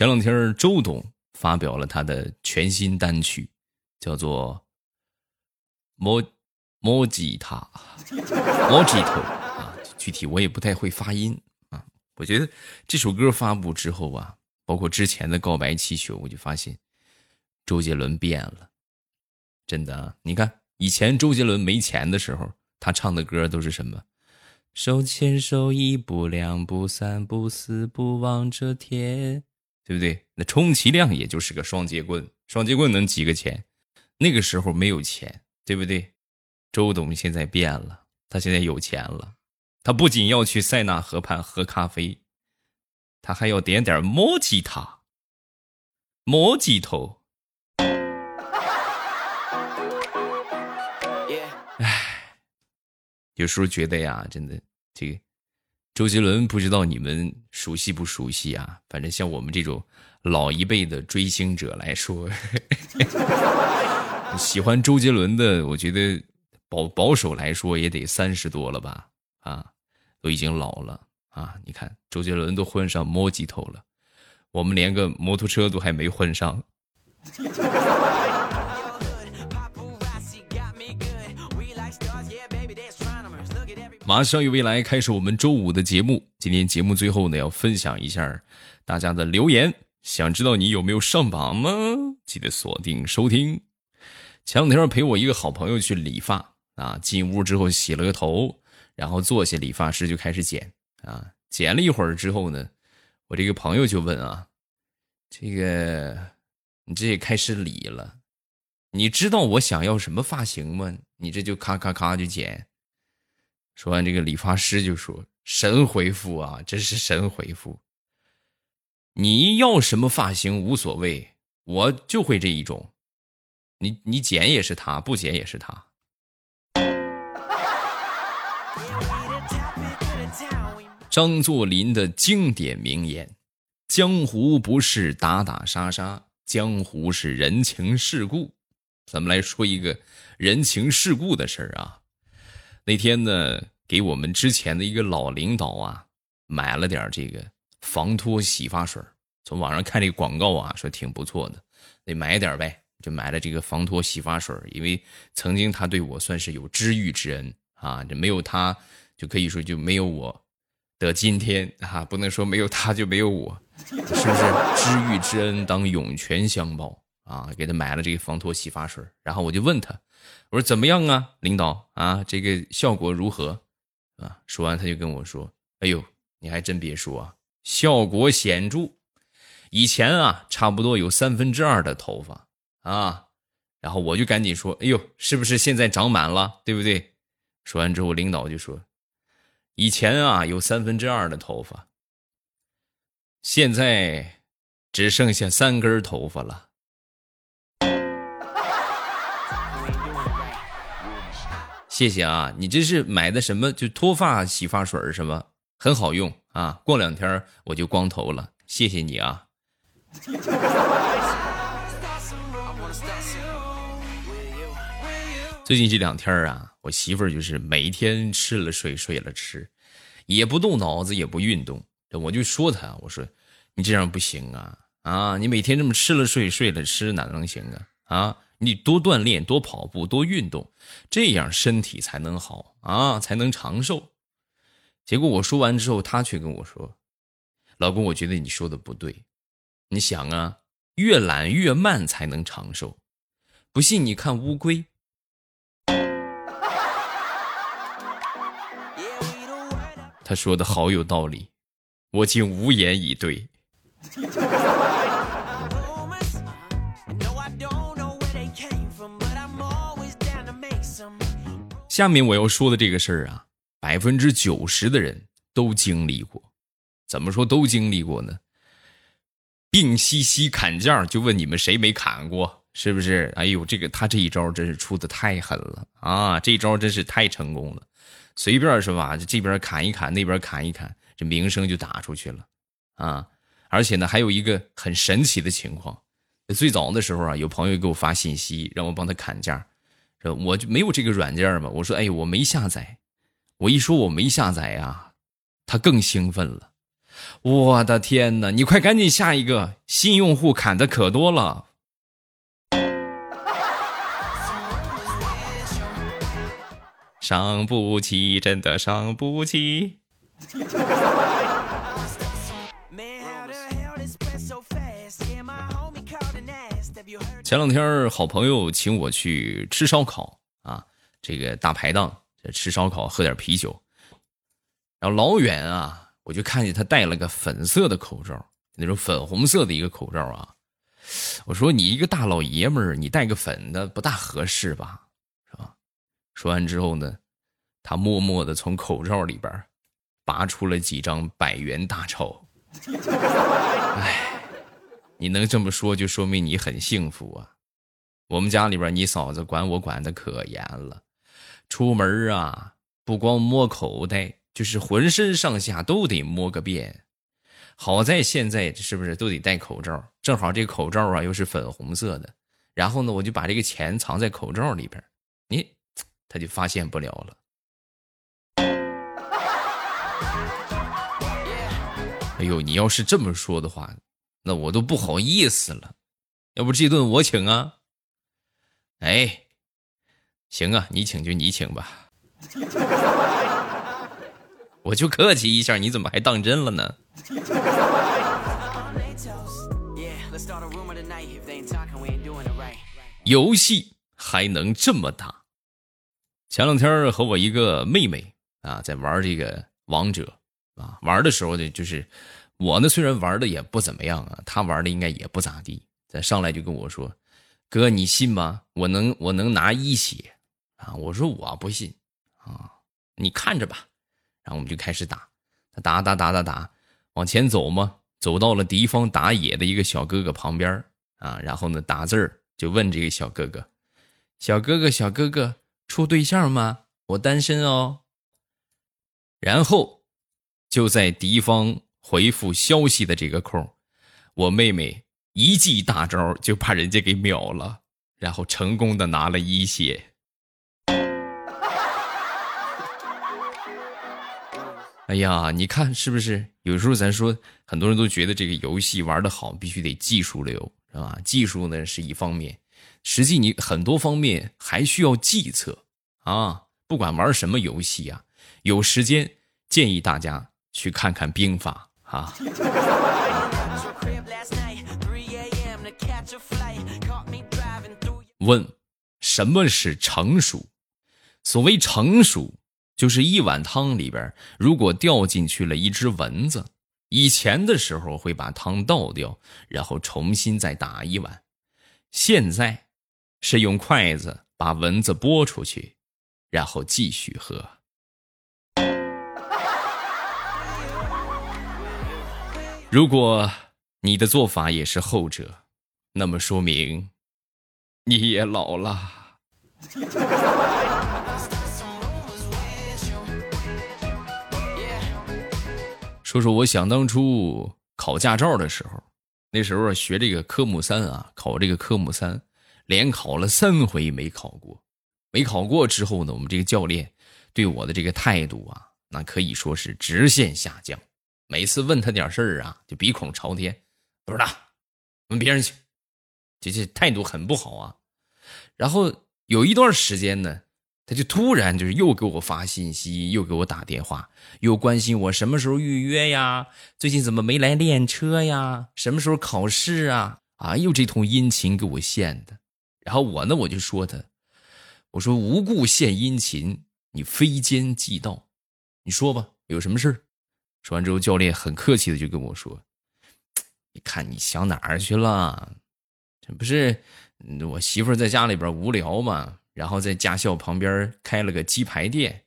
前两天周董发表了他的全新单曲，叫做《摩摩吉他》，摩吉头啊，具体我也不太会发音啊。我觉得这首歌发布之后啊，包括之前的《告白气球》，我就发现周杰伦变了，真的啊。你看以前周杰伦没钱的时候，他唱的歌都是什么？手牵手，一步两步三步四步望着天。对不对？那充其量也就是个双截棍，双截棍能几个钱？那个时候没有钱，对不对？周董现在变了，他现在有钱了，他不仅要去塞纳河畔喝咖啡，他还要点点摩吉塔，摩吉头。唉，有时候觉得呀，真的这个。周杰伦不知道你们熟悉不熟悉啊？反正像我们这种老一辈的追星者来说，喜欢周杰伦的，我觉得保保守来说也得三十多了吧？啊，都已经老了啊！你看周杰伦都混上摸鸡头了，我们连个摩托车都还没混上。马上与未来开始我们周五的节目。今天节目最后呢，要分享一下大家的留言。想知道你有没有上榜吗？记得锁定收听。前两天陪我一个好朋友去理发啊，进屋之后洗了个头，然后坐下，理发师就开始剪啊。剪了一会儿之后呢，我这个朋友就问啊：“这个你这也开始理了？你知道我想要什么发型吗？你这就咔咔咔就剪。”说完，这个理发师就说：“神回复啊，真是神回复！你要什么发型无所谓，我就会这一种。你你剪也是他，不剪也是他。”张作霖的经典名言：“江湖不是打打杀杀，江湖是人情世故。”咱们来说一个人情世故的事儿啊。那天呢，给我们之前的一个老领导啊，买了点这个防脱洗发水从网上看这个广告啊，说挺不错的，得买点呗，就买了这个防脱洗发水因为曾经他对我算是有知遇之恩啊，这没有他，就可以说就没有我的今天啊，不能说没有他就没有我，是不是？知遇之恩当涌泉相报啊！给他买了这个防脱洗发水然后我就问他。我说怎么样啊，领导啊，这个效果如何？啊，说完他就跟我说：“哎呦，你还真别说啊，效果显著。以前啊，差不多有三分之二的头发啊。”然后我就赶紧说：“哎呦，是不是现在长满了？对不对？”说完之后，领导就说：“以前啊，有三分之二的头发，现在只剩下三根头发了。”谢谢啊，你这是买的什么？就脱发洗发水是吗？很好用啊，过两天我就光头了。谢谢你啊。最近这两天啊，我媳妇儿就是每天吃了睡，睡了吃，也不动脑子，也不运动。我就说她，我说你这样不行啊啊！你每天这么吃了睡，睡了吃，哪能行啊啊！你多锻炼，多跑步，多运动，这样身体才能好啊，才能长寿。结果我说完之后，他却跟我说：“老公，我觉得你说的不对。你想啊，越懒越慢才能长寿。不信你看乌龟。”他说的好有道理，我竟无言以对。下面我要说的这个事儿啊，百分之九十的人都经历过。怎么说都经历过呢？病兮兮砍价，就问你们谁没砍过？是不是？哎呦，这个他这一招真是出的太狠了啊！这一招真是太成功了，随便是吧？这边砍一砍，那边砍一砍，这名声就打出去了啊！而且呢，还有一个很神奇的情况，最早的时候啊，有朋友给我发信息让我帮他砍价。我就没有这个软件嘛？我说，哎，我没下载。我一说我没下载呀，他更兴奋了。我的天哪！你快赶紧下一个，新用户砍的可多了。伤不起，真的伤不起。前两天好朋友请我去吃烧烤啊，这个大排档吃烧烤，喝点啤酒。然后老远啊，我就看见他戴了个粉色的口罩，那种粉红色的一个口罩啊。我说你一个大老爷们儿，你戴个粉的不大合适吧，是吧？说完之后呢，他默默的从口罩里边拔出了几张百元大钞。哎，你能这么说，就说明你很幸福啊。我们家里边，你嫂子管我管的可严了，出门啊，不光摸口袋。就是浑身上下都得摸个遍，好在现在是不是都得戴口罩？正好这口罩啊又是粉红色的，然后呢，我就把这个钱藏在口罩里边，你他就发现不了了。哎呦，你要是这么说的话，那我都不好意思了。要不这顿我请啊？哎，行啊，你请就你请吧。我就客气一下，你怎么还当真了呢？游戏还能这么打？前两天和我一个妹妹啊，在玩这个王者啊，玩的时候呢，就是我呢，虽然玩的也不怎么样啊，他玩的应该也不咋地。再上来就跟我说：“哥，你信吗？我能我能拿一血啊？”我说：“我不信啊，你看着吧。”然后我们就开始打，他打打打打打，往前走嘛，走到了敌方打野的一个小哥哥旁边啊，然后呢打字儿就问这个小哥哥：“小哥哥，小哥哥，处对象吗？我单身哦。”然后就在敌方回复消息的这个空，我妹妹一记大招就把人家给秒了，然后成功的拿了一血。哎呀，你看是不是？有时候咱说，很多人都觉得这个游戏玩的好，必须得技术流，是吧？技术呢是一方面，实际你很多方面还需要计策啊。不管玩什么游戏啊，有时间建议大家去看看兵法啊。问，什么是成熟？所谓成熟。就是一碗汤里边，如果掉进去了一只蚊子，以前的时候会把汤倒掉，然后重新再打一碗，现在是用筷子把蚊子拨出去，然后继续喝。如果你的做法也是后者，那么说明你也老了。说说我想当初考驾照的时候，那时候学这个科目三啊，考这个科目三，连考了三回没考过。没考过之后呢，我们这个教练对我的这个态度啊，那可以说是直线下降。每次问他点事儿啊，就鼻孔朝天，不知道，问别人去，这这态度很不好啊。然后有一段时间呢。他就突然就是又给我发信息，又给我打电话，又关心我什么时候预约呀？最近怎么没来练车呀？什么时候考试啊？啊，又这通殷勤给我献的。然后我呢，我就说他，我说无故献殷勤，你非奸即盗，你说吧，有什么事儿说完之后，教练很客气的就跟我说：“你看你想哪儿去了？这不是我媳妇在家里边无聊吗？”然后在驾校旁边开了个鸡排店，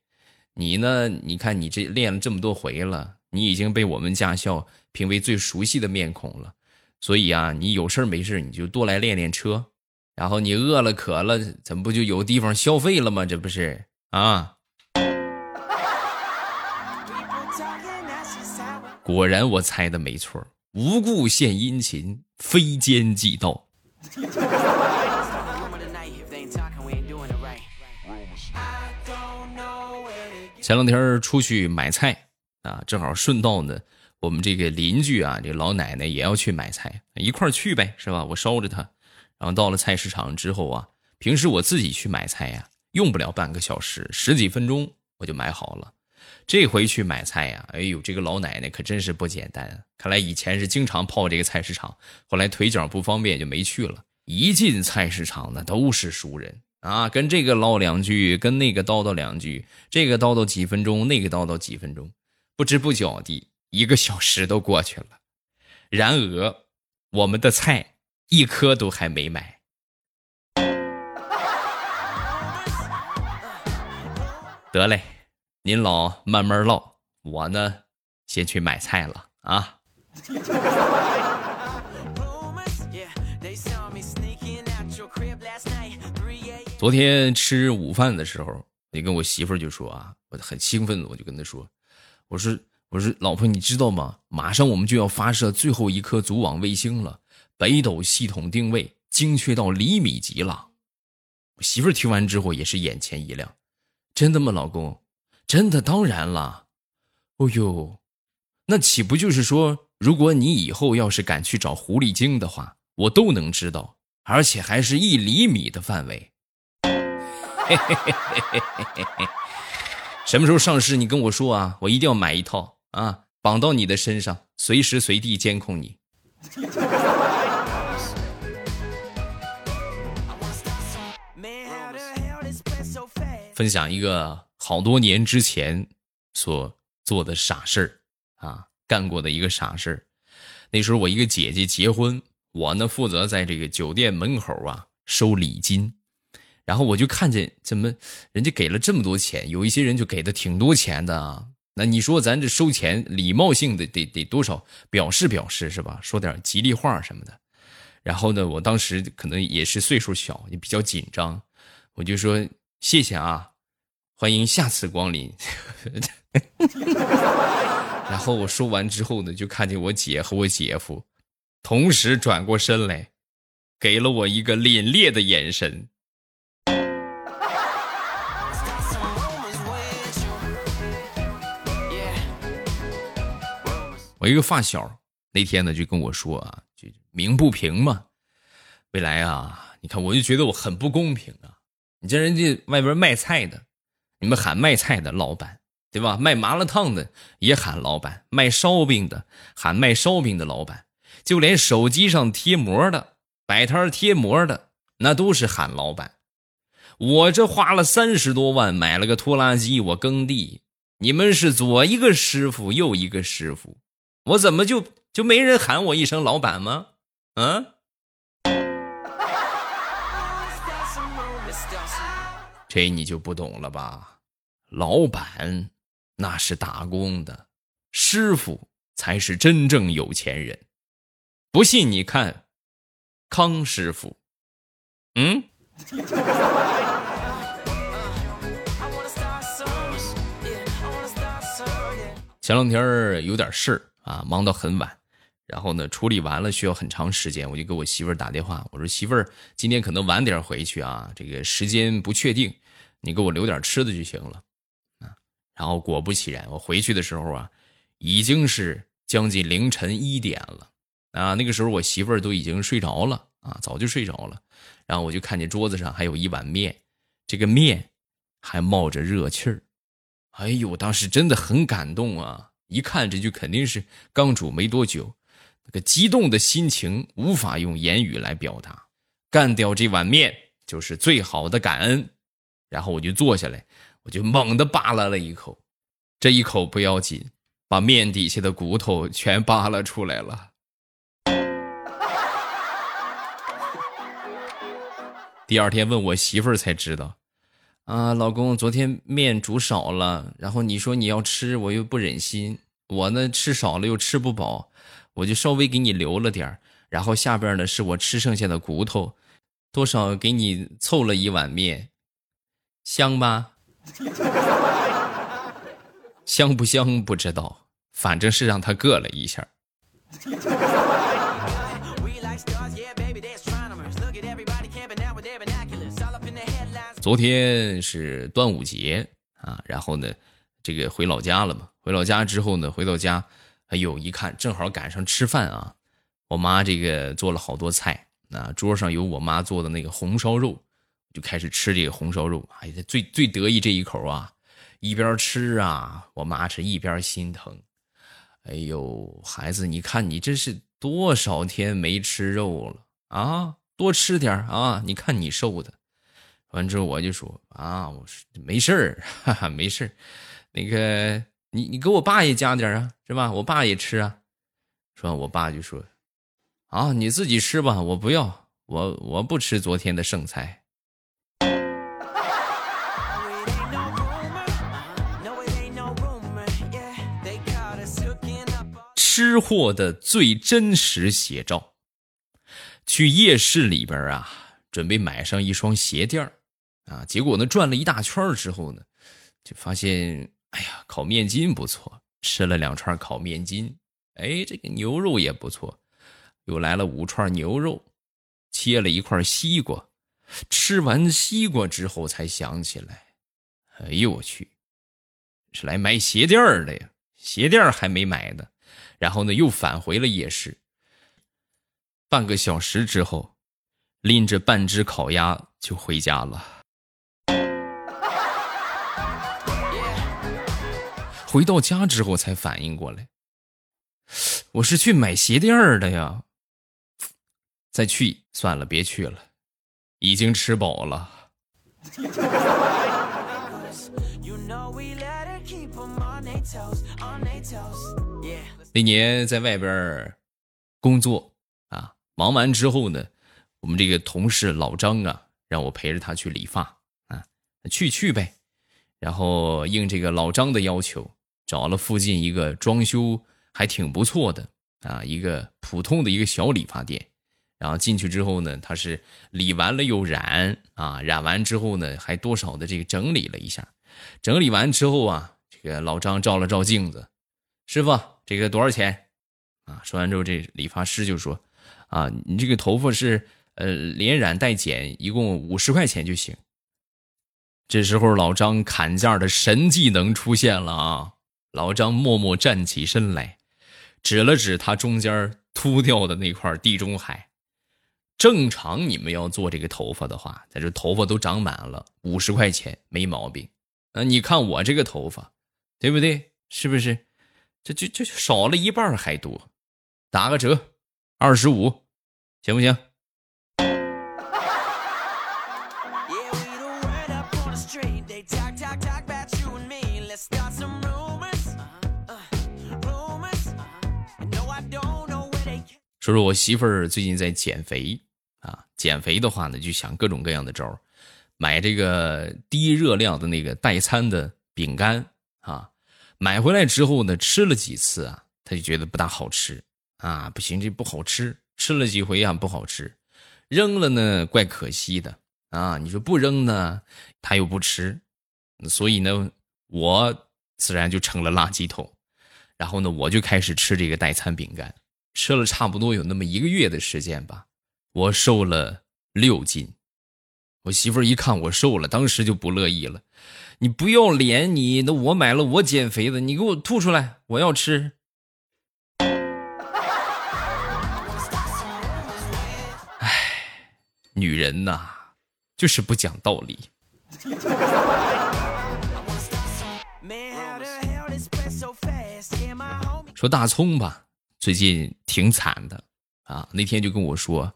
你呢？你看你这练了这么多回了，你已经被我们驾校评为最熟悉的面孔了。所以啊，你有事没事你就多来练练车。然后你饿了渴了，怎么不就有地方消费了吗？这不是啊？果然我猜的没错，无故献殷勤，非奸即盗。前两天出去买菜啊，正好顺道呢，我们这个邻居啊，这老奶奶也要去买菜，一块儿去呗，是吧？我捎着她，然后到了菜市场之后啊，平时我自己去买菜呀，用不了半个小时，十几分钟我就买好了。这回去买菜呀，哎呦，这个老奶奶可真是不简单。看来以前是经常泡这个菜市场，后来腿脚不方便就没去了。一进菜市场，那都是熟人啊，跟这个唠两句，跟那个叨叨两句，这个叨叨几分钟，那个叨叨几分钟，不知不觉地。一个小时都过去了，然而我们的菜一颗都还没买。得嘞，您老慢慢唠，我呢先去买菜了啊。昨天吃午饭的时候，你跟我媳妇就说啊，我很兴奋，我就跟她说，我说。我说：“老婆，你知道吗？马上我们就要发射最后一颗组网卫星了，北斗系统定位精确到厘米级了。”我媳妇听完之后也是眼前一亮：“真的吗，老公？真的，当然了。哦呦，那岂不就是说，如果你以后要是敢去找狐狸精的话，我都能知道，而且还是一厘米的范围。”嘿嘿嘿嘿嘿嘿嘿，什么时候上市？你跟我说啊，我一定要买一套。啊，绑到你的身上，随时随地监控你。分享一个好多年之前所做的傻事儿啊，干过的一个傻事儿。那时候我一个姐姐结婚，我呢负责在这个酒店门口啊收礼金，然后我就看见怎么人家给了这么多钱，有一些人就给的挺多钱的啊。那你说咱这收钱，礼貌性的得得多少表示表示是吧？说点吉利话什么的。然后呢，我当时可能也是岁数小，也比较紧张，我就说谢谢啊，欢迎下次光临。然后我说完之后呢，就看见我姐和我姐夫同时转过身来，给了我一个凛冽的眼神。我一个发小那天呢就跟我说啊，就鸣不平嘛，未来啊，你看我就觉得我很不公平啊！你这人家外边卖菜的，你们喊卖菜的老板，对吧？卖麻辣烫的也喊老板，卖烧饼的喊卖烧饼的老板，就连手机上贴膜的摆摊贴膜的那都是喊老板。我这花了三十多万买了个拖拉机，我耕地，你们是左一个师傅右一个师傅。我怎么就就没人喊我一声老板吗？嗯，这你就不懂了吧？老板那是打工的，师傅才是真正有钱人。不信你看，康师傅，嗯。前两天有点事儿。啊，忙到很晚，然后呢，处理完了需要很长时间，我就给我媳妇儿打电话，我说媳妇儿，今天可能晚点回去啊，这个时间不确定，你给我留点吃的就行了，然后果不其然，我回去的时候啊，已经是将近凌晨一点了，啊，那个时候我媳妇儿都已经睡着了，啊，早就睡着了，然后我就看见桌子上还有一碗面，这个面还冒着热气儿，哎呦，当时真的很感动啊。一看这就肯定是刚煮没多久，那个激动的心情无法用言语来表达。干掉这碗面就是最好的感恩。然后我就坐下来，我就猛地扒拉了一口，这一口不要紧，把面底下的骨头全扒拉出来了。第二天问我媳妇儿才知道。啊，老公，昨天面煮少了，然后你说你要吃，我又不忍心，我呢吃少了又吃不饱，我就稍微给你留了点儿然后下边呢是我吃剩下的骨头，多少给你凑了一碗面，香吧？香不香不知道，反正是让他硌了一下。昨天是端午节啊，然后呢，这个回老家了嘛。回老家之后呢，回到家，哎呦，一看正好赶上吃饭啊，我妈这个做了好多菜，啊，桌上有我妈做的那个红烧肉，就开始吃这个红烧肉。哎，最最得意这一口啊，一边吃啊，我妈是一边心疼。哎呦，孩子，你看你这是多少天没吃肉了啊？多吃点啊！你看你瘦的。完之后我就说啊，我说没事儿，哈哈，没事儿。那个，你你给我爸也加点啊，是吧？我爸也吃啊。说，我爸就说，啊，你自己吃吧，我不要，我我不吃昨天的剩菜。吃货的最真实写照。去夜市里边啊，准备买上一双鞋垫啊，结果呢转了一大圈之后呢，就发现，哎呀，烤面筋不错，吃了两串烤面筋，哎，这个牛肉也不错，又来了五串牛肉，切了一块西瓜，吃完西瓜之后才想起来，哎呦我去，是来买鞋垫的呀，鞋垫还没买呢，然后呢又返回了夜市，半个小时之后，拎着半只烤鸭就回家了。回到家之后才反应过来，我是去买鞋垫儿的呀。再去算了，别去了，已经吃饱了。那年在外边工作啊，忙完之后呢，我们这个同事老张啊，让我陪着他去理发啊，去去呗。然后应这个老张的要求。找了附近一个装修还挺不错的啊，一个普通的一个小理发店。然后进去之后呢，他是理完了又染啊，染完之后呢，还多少的这个整理了一下。整理完之后啊，这个老张照了照镜子，师傅，这个多少钱？啊，说完之后，这理发师就说：“啊，你这个头发是呃连染带剪，一共五十块钱就行。”这时候老张砍价的神技能出现了啊！老张默默站起身来，指了指他中间秃掉的那块地中海。正常你们要做这个头发的话，在这头发都长满了，五十块钱没毛病。那你看我这个头发，对不对？是不是？这就就少了一半还多，打个折，二十五，行不行？说说我媳妇儿最近在减肥啊，减肥的话呢，就想各种各样的招儿买这个低热量的那个代餐的饼干啊，买回来之后呢，吃了几次啊，他就觉得不大好吃啊，不行，这不好吃，吃了几回啊，不好吃，扔了呢，怪可惜的啊。你说不扔呢，他又不吃，所以呢，我自然就成了垃圾桶，然后呢，我就开始吃这个代餐饼干。吃了差不多有那么一个月的时间吧，我瘦了六斤。我媳妇儿一看我瘦了，当时就不乐意了：“你不要脸！你那我买了我减肥的，你给我吐出来！我要吃。”哎，女人呐，就是不讲道理。说大葱吧。最近挺惨的，啊，那天就跟我说，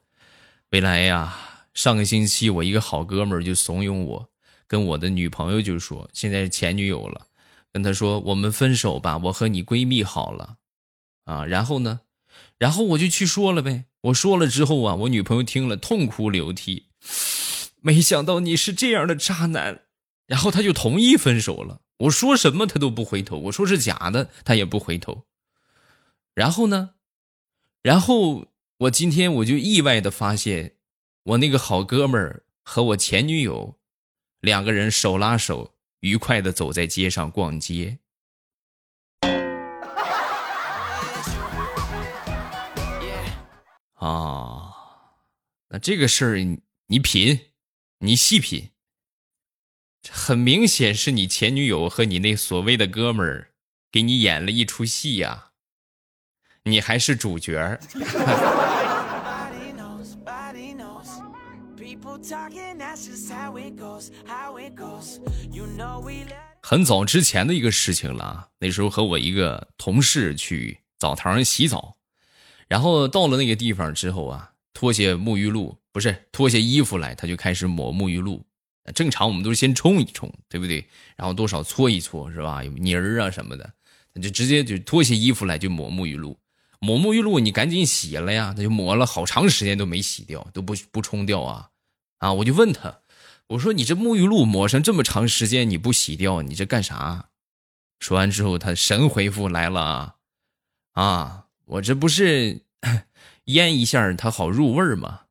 未来呀，上个星期我一个好哥们儿就怂恿我，跟我的女朋友就说，现在是前女友了，跟他说我们分手吧，我和你闺蜜好了，啊，然后呢，然后我就去说了呗，我说了之后啊，我女朋友听了痛哭流涕，没想到你是这样的渣男，然后他就同意分手了，我说什么他都不回头，我说是假的，他也不回头。然后呢？然后我今天我就意外的发现，我那个好哥们儿和我前女友两个人手拉手，愉快的走在街上逛街。啊，那这个事儿你品，你细品，很明显是你前女友和你那所谓的哥们儿给你演了一出戏呀。你还是主角。很早之前的一个事情了，那时候和我一个同事去澡堂洗澡，然后到了那个地方之后啊，脱下沐浴露，不是脱下衣服来，他就开始抹沐浴露。正常我们都是先冲一冲，对不对？然后多少搓一搓，是吧？有泥儿啊什么的，他就直接就脱下衣服来就抹沐浴露。抹沐浴露你赶紧洗了呀，他就抹了好长时间都没洗掉，都不不冲掉啊。啊！我就问他，我说：“你这沐浴露抹上这么长时间，你不洗掉，你这干啥？”说完之后，他神回复来了：“啊，我这不是腌一下它好入味吗？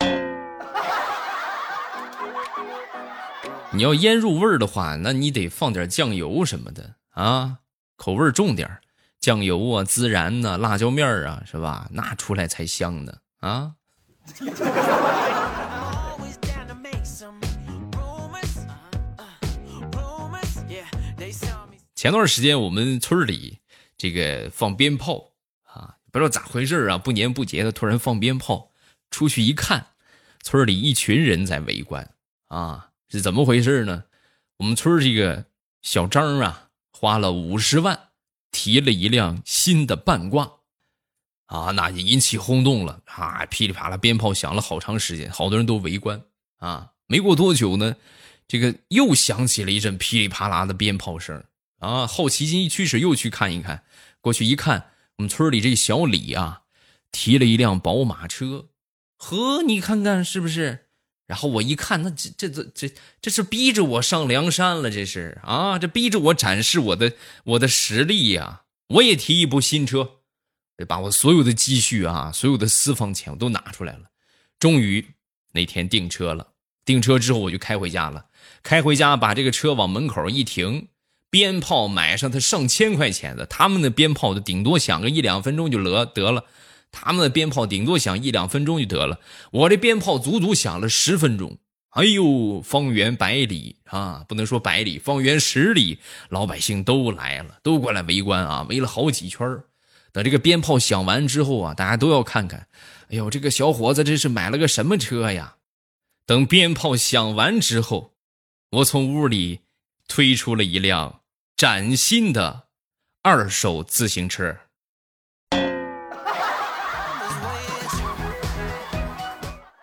你要腌入味儿的话，那你得放点酱油什么的啊，口味重点酱油啊、孜然呐、辣椒面啊，是吧？那出来才香呢啊！” 前段时间我们村里这个放鞭炮啊，不知道咋回事啊，不年不节的突然放鞭炮，出去一看，村里一群人在围观啊，是怎么回事呢？我们村这个小张啊，花了五十万提了一辆新的半挂，啊，那就引起轰动了啊，噼里啪啦鞭炮响了好长时间，好多人都围观啊。没过多久呢，这个又响起了一阵噼里啪啦的鞭炮声。啊，好奇心一驱使，又去看一看。过去一看，我们村里这小李啊，提了一辆宝马车。呵，你看看是不是？然后我一看，那这这这这这是逼着我上梁山了，这是啊，这逼着我展示我的我的实力呀！我也提一部新车，得把我所有的积蓄啊，所有的私房钱我都拿出来了。终于那天订车了，订车之后我就开回家了。开回家，把这个车往门口一停。鞭炮买上他上千块钱的，他们的鞭炮的顶多响个一两分钟就得得了，他们的鞭炮顶多响一两分钟就得了，我这鞭炮足足响了十分钟，哎呦，方圆百里啊，不能说百里，方圆十里，老百姓都来了，都过来围观啊，围了好几圈等这个鞭炮响完之后啊，大家都要看看，哎呦，这个小伙子这是买了个什么车呀？等鞭炮响完之后，我从屋里推出了一辆。崭新的二手自行车，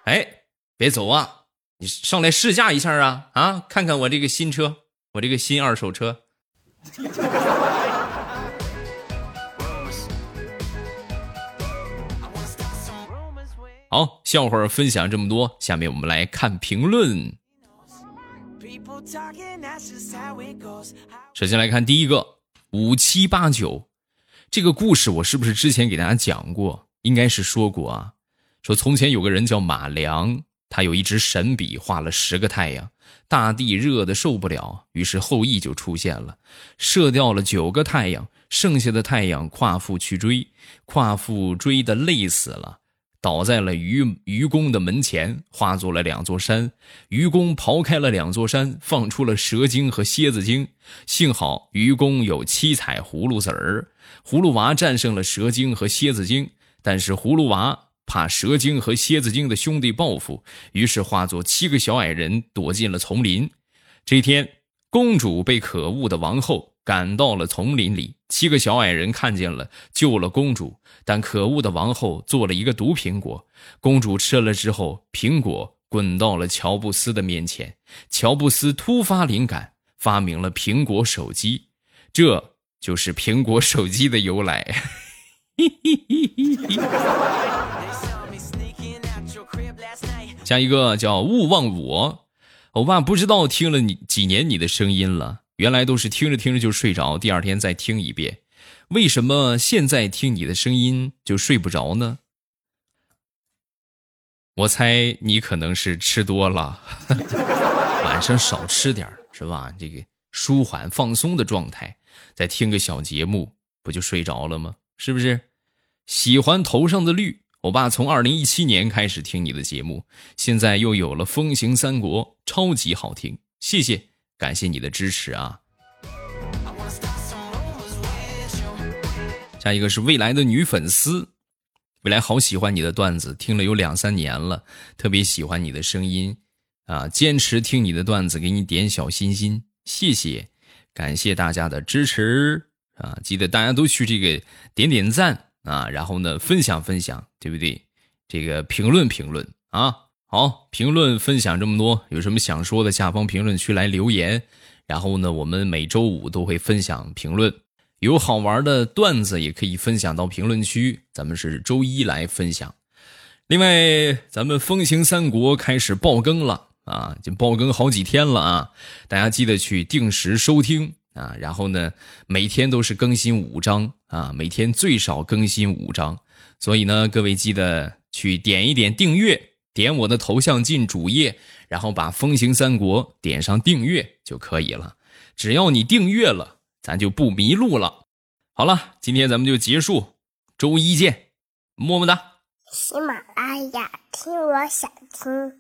哎，别走啊！你上来试驾一下啊啊！看看我这个新车，我这个新二手车。好，笑话分享这么多，下面我们来看评论。首先来看第一个五七八九，这个故事我是不是之前给大家讲过？应该是说过啊。说从前有个人叫马良，他有一支神笔，画了十个太阳，大地热的受不了，于是后羿就出现了，射掉了九个太阳，剩下的太阳夸父去追，夸父追的累死了。倒在了愚愚公的门前，化作了两座山。愚公刨开了两座山，放出了蛇精和蝎子精。幸好愚公有七彩葫芦籽儿，葫芦娃战胜了蛇精和蝎子精。但是葫芦娃怕蛇精和蝎子精的兄弟报复，于是化作七个小矮人躲进了丛林。这天，公主被可恶的王后。赶到了丛林里，七个小矮人看见了，救了公主。但可恶的王后做了一个毒苹果，公主吃了之后，苹果滚到了乔布斯的面前。乔布斯突发灵感，发明了苹果手机，这就是苹果手机的由来。下一个叫勿忘我，欧巴不知道听了你几年你的声音了。原来都是听着听着就睡着，第二天再听一遍。为什么现在听你的声音就睡不着呢？我猜你可能是吃多了，晚上少吃点是吧？这个舒缓放松的状态，再听个小节目，不就睡着了吗？是不是？喜欢头上的绿，我爸从二零一七年开始听你的节目，现在又有了《风行三国》，超级好听，谢谢。感谢你的支持啊！下一个是未来的女粉丝，未来好喜欢你的段子，听了有两三年了，特别喜欢你的声音啊，坚持听你的段子，给你点小心心，谢谢，感谢大家的支持啊！记得大家都去这个点点赞啊，然后呢分享分享，对不对？这个评论评论啊，好，评论分享这么多，有什么想说的，下方评论区来留言。然后呢，我们每周五都会分享评论，有好玩的段子也可以分享到评论区。咱们是周一来分享。另外，咱们《风行三国》开始爆更了啊，就爆更好几天了啊！大家记得去定时收听啊。然后呢，每天都是更新五章啊，每天最少更新五章。所以呢，各位记得去点一点订阅，点我的头像进主页。然后把《风行三国》点上订阅就可以了。只要你订阅了，咱就不迷路了。好了，今天咱们就结束，周一见，么么哒。喜马拉雅听，我想听。